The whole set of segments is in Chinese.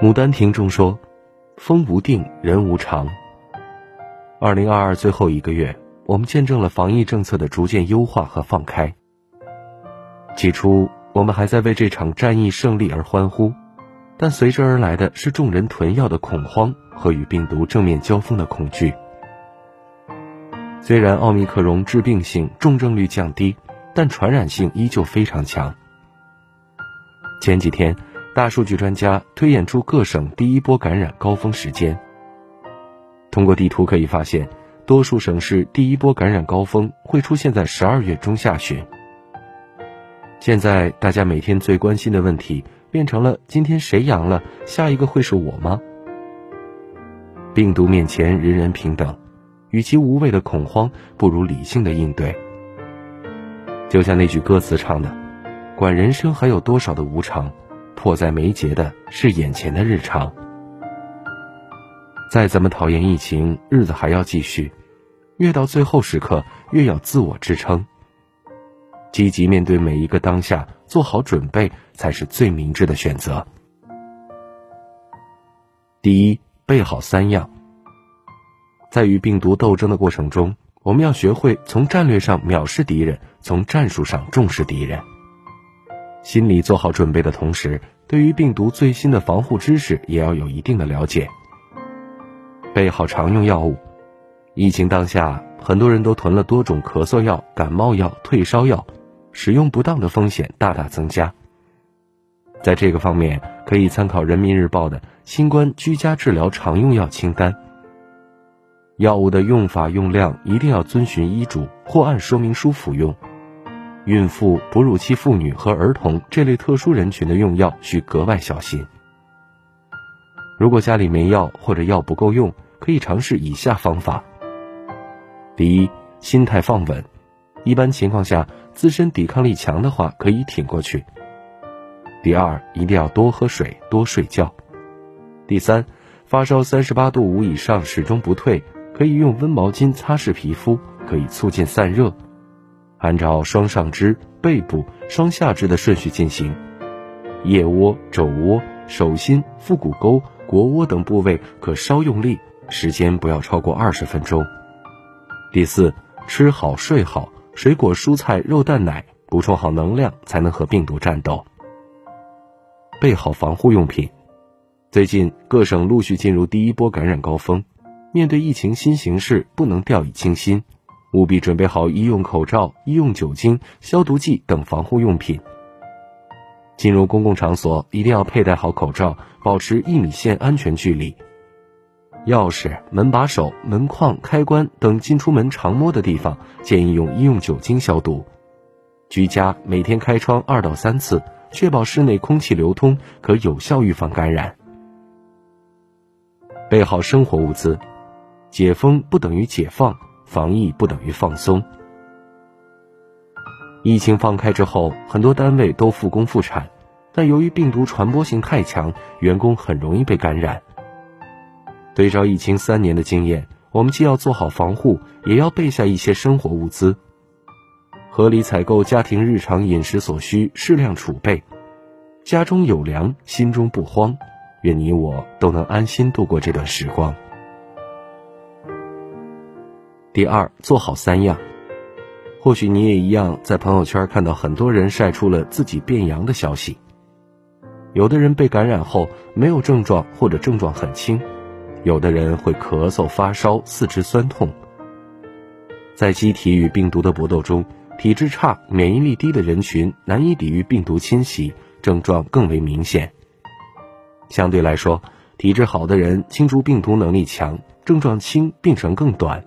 牡丹亭中说：“风无定，人无常。”二零二二最后一个月，我们见证了防疫政策的逐渐优化和放开。起初，我们还在为这场战役胜利而欢呼，但随之而来的是众人囤药的恐慌和与病毒正面交锋的恐惧。虽然奥密克戎致病性、重症率降低，但传染性依旧非常强。前几天，大数据专家推演出各省第一波感染高峰时间。通过地图可以发现，多数省市第一波感染高峰会出现在十二月中下旬。现在大家每天最关心的问题变成了：今天谁阳了，下一个会是我吗？病毒面前人人平等，与其无谓的恐慌，不如理性的应对。就像那句歌词唱的：“管人生还有多少的无常，迫在眉睫的是眼前的日常。”再怎么讨厌疫情，日子还要继续，越到最后时刻，越要自我支撑。积极面对每一个当下，做好准备才是最明智的选择。第一，备好三样。在与病毒斗争的过程中，我们要学会从战略上藐视敌人，从战术上重视敌人。心理做好准备的同时，对于病毒最新的防护知识也要有一定的了解。备好常用药物。疫情当下，很多人都囤了多种咳嗽药、感冒药、退烧药。使用不当的风险大大增加。在这个方面，可以参考人民日报的新冠居家治疗常用药清单。药物的用法用量一定要遵循医嘱或按说明书服用。孕妇、哺乳期妇女和儿童这类特殊人群的用药需格外小心。如果家里没药或者药不够用，可以尝试以下方法：第一，心态放稳。一般情况下，自身抵抗力强的话，可以挺过去。第二，一定要多喝水，多睡觉。第三，发烧三十八度五以上始终不退，可以用温毛巾擦拭皮肤，可以促进散热。按照双上肢、背部、双下肢的顺序进行，腋窝、肘窝、手心、腹股沟、腘窝等部位可稍用力，时间不要超过二十分钟。第四，吃好睡好。水果、蔬菜、肉、蛋、奶，补充好能量，才能和病毒战斗。备好防护用品。最近各省陆续进入第一波感染高峰，面对疫情新形势，不能掉以轻心，务必准备好医用口罩、医用酒精、消毒剂等防护用品。进入公共场所一定要佩戴好口罩，保持一米线安全距离。钥匙、门把手、门框、开关等进出门常摸的地方，建议用医用酒精消毒。居家每天开窗二到三次，确保室内空气流通，可有效预防感染。备好生活物资，解封不等于解放，防疫不等于放松。疫情放开之后，很多单位都复工复产，但由于病毒传播性太强，员工很容易被感染。对照疫情三年的经验，我们既要做好防护，也要备下一些生活物资，合理采购家庭日常饮食所需，适量储备，家中有粮，心中不慌。愿你我都能安心度过这段时光。第二，做好三样。或许你也一样，在朋友圈看到很多人晒出了自己变阳的消息。有的人被感染后没有症状，或者症状很轻。有的人会咳嗽、发烧、四肢酸痛。在机体与病毒的搏斗中，体质差、免疫力低的人群难以抵御病毒侵袭，症状更为明显。相对来说，体质好的人清除病毒能力强，症状轻，病程更短。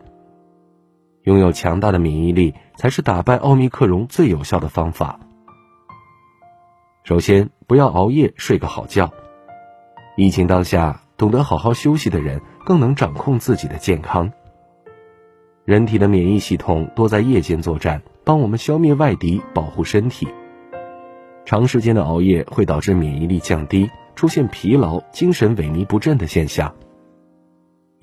拥有强大的免疫力，才是打败奥密克戎最有效的方法。首先，不要熬夜，睡个好觉。疫情当下。懂得好好休息的人，更能掌控自己的健康。人体的免疫系统多在夜间作战，帮我们消灭外敌，保护身体。长时间的熬夜会导致免疫力降低，出现疲劳、精神萎靡不振的现象。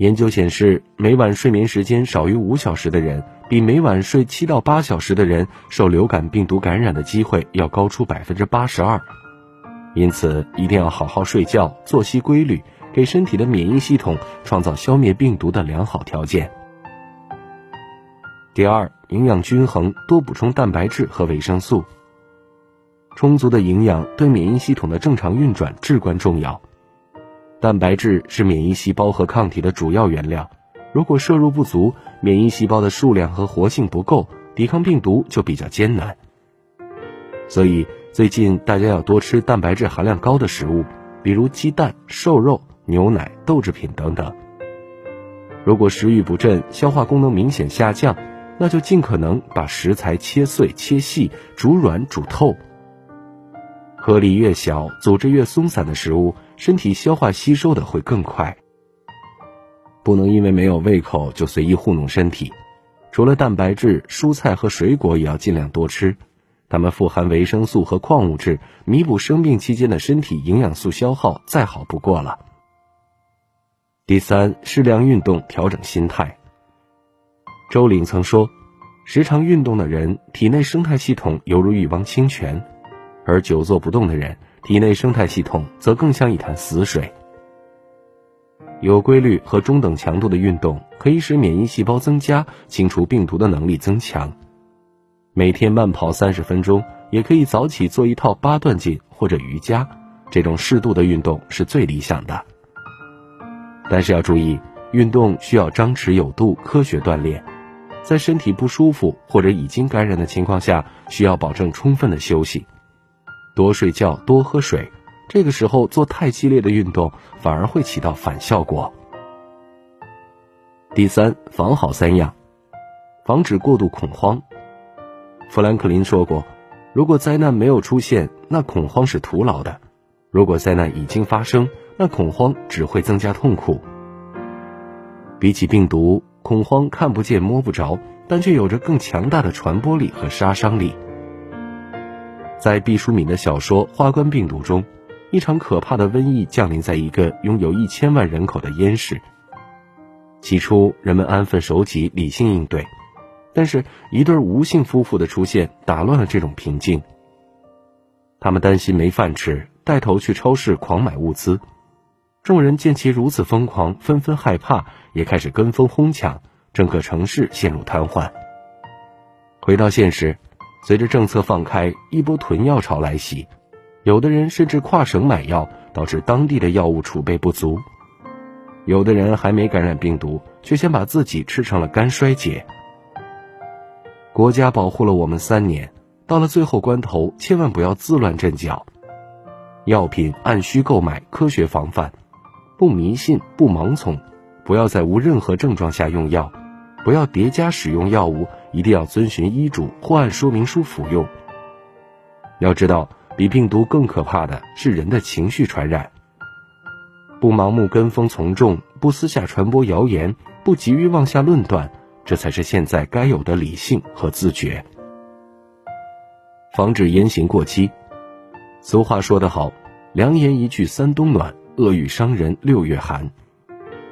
研究显示，每晚睡眠时间少于五小时的人，比每晚睡七到八小时的人受流感病毒感染的机会要高出百分之八十二。因此一定要好好睡觉，作息规律，给身体的免疫系统创造消灭病毒的良好条件。第二，营养均衡，多补充蛋白质和维生素。充足的营养对免疫系统的正常运转至关重要。蛋白质是免疫细胞和抗体的主要原料，如果摄入不足，免疫细胞的数量和活性不够，抵抗病毒就比较艰难。所以最近大家要多吃蛋白质含量高的食物，比如鸡蛋、瘦肉、牛奶、豆制品等等。如果食欲不振、消化功能明显下降，那就尽可能把食材切碎、切细、煮软、煮透。颗粒越小、组织越松散的食物，身体消化吸收的会更快。不能因为没有胃口就随意糊弄身体。除了蛋白质，蔬菜和水果也要尽量多吃，它们富含维生素和矿物质，弥补生病期间的身体营养素消耗，再好不过了。第三，适量运动，调整心态。周岭曾说：“时常运动的人，体内生态系统犹如一汪清泉。”而久坐不动的人，体内生态系统则更像一潭死水。有规律和中等强度的运动可以使免疫细胞增加，清除病毒的能力增强。每天慢跑三十分钟，也可以早起做一套八段锦或者瑜伽。这种适度的运动是最理想的。但是要注意，运动需要张弛有度、科学锻炼。在身体不舒服或者已经感染的情况下，需要保证充分的休息。多睡觉，多喝水。这个时候做太激烈的运动，反而会起到反效果。第三，防好三样，防止过度恐慌。富兰克林说过：“如果灾难没有出现，那恐慌是徒劳的；如果灾难已经发生，那恐慌只会增加痛苦。”比起病毒，恐慌看不见摸不着，但却有着更强大的传播力和杀伤力。在毕淑敏的小说《花冠病毒》中，一场可怕的瘟疫降临在一个拥有一千万人口的燕市。起初，人们安分守己，理性应对，但是，一对吴姓夫妇的出现打乱了这种平静。他们担心没饭吃，带头去超市狂买物资。众人见其如此疯狂，纷纷害怕，也开始跟风哄抢，整个城市陷入瘫痪。回到现实。随着政策放开，一波囤药潮来袭，有的人甚至跨省买药，导致当地的药物储备不足；有的人还没感染病毒，却先把自己吃成了肝衰竭。国家保护了我们三年，到了最后关头，千万不要自乱阵脚。药品按需购买，科学防范，不迷信，不盲从，不要在无任何症状下用药，不要叠加使用药物。一定要遵循医嘱或按说明书服用。要知道，比病毒更可怕的是人的情绪传染。不盲目跟风从众，不私下传播谣言，不急于妄下论断，这才是现在该有的理性和自觉。防止言行过激。俗话说得好：“良言一句三冬暖，恶语伤人六月寒。”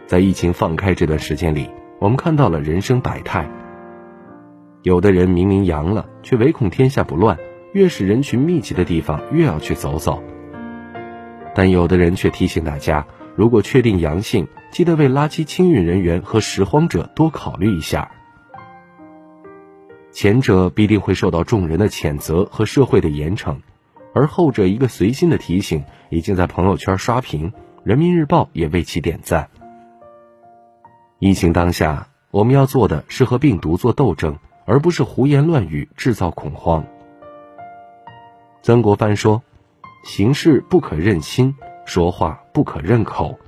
在疫情放开这段时间里，我们看到了人生百态。有的人明明阳了，却唯恐天下不乱，越是人群密集的地方越要去走走。但有的人却提醒大家，如果确定阳性，记得为垃圾清运人员和拾荒者多考虑一下。前者必定会受到众人的谴责和社会的严惩，而后者一个随心的提醒，已经在朋友圈刷屏，人民日报也为其点赞。疫情当下，我们要做的是和病毒做斗争。而不是胡言乱语制造恐慌。曾国藩说：“行事不可任心，说话不可任口。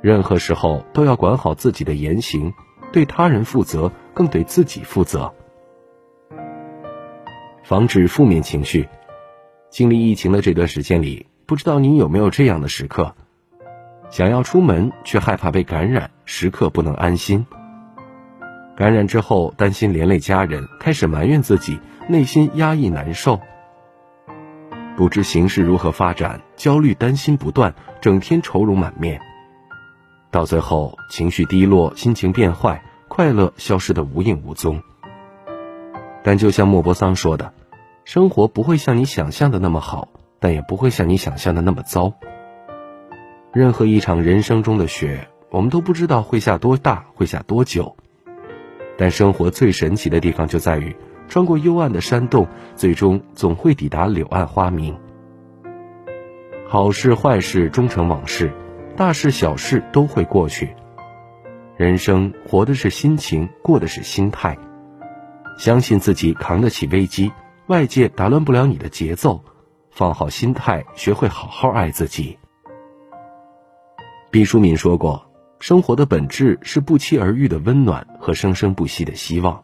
任何时候都要管好自己的言行，对他人负责，更对自己负责。防止负面情绪。经历疫情的这段时间里，不知道你有没有这样的时刻：想要出门，却害怕被感染，时刻不能安心。”感染之后，担心连累家人，开始埋怨自己，内心压抑难受，不知形势如何发展，焦虑担心不断，整天愁容满面，到最后情绪低落，心情变坏，快乐消失的无影无踪。但就像莫泊桑说的，生活不会像你想象的那么好，但也不会像你想象的那么糟。任何一场人生中的雪，我们都不知道会下多大，会下多久。但生活最神奇的地方就在于，穿过幽暗的山洞，最终总会抵达柳暗花明。好事坏事终成往事，大事小事都会过去。人生活的是心情，过的是心态。相信自己扛得起危机，外界打乱不了你的节奏。放好心态，学会好好爱自己。毕淑敏说过：“生活的本质是不期而遇的温暖和生生不息的希望。”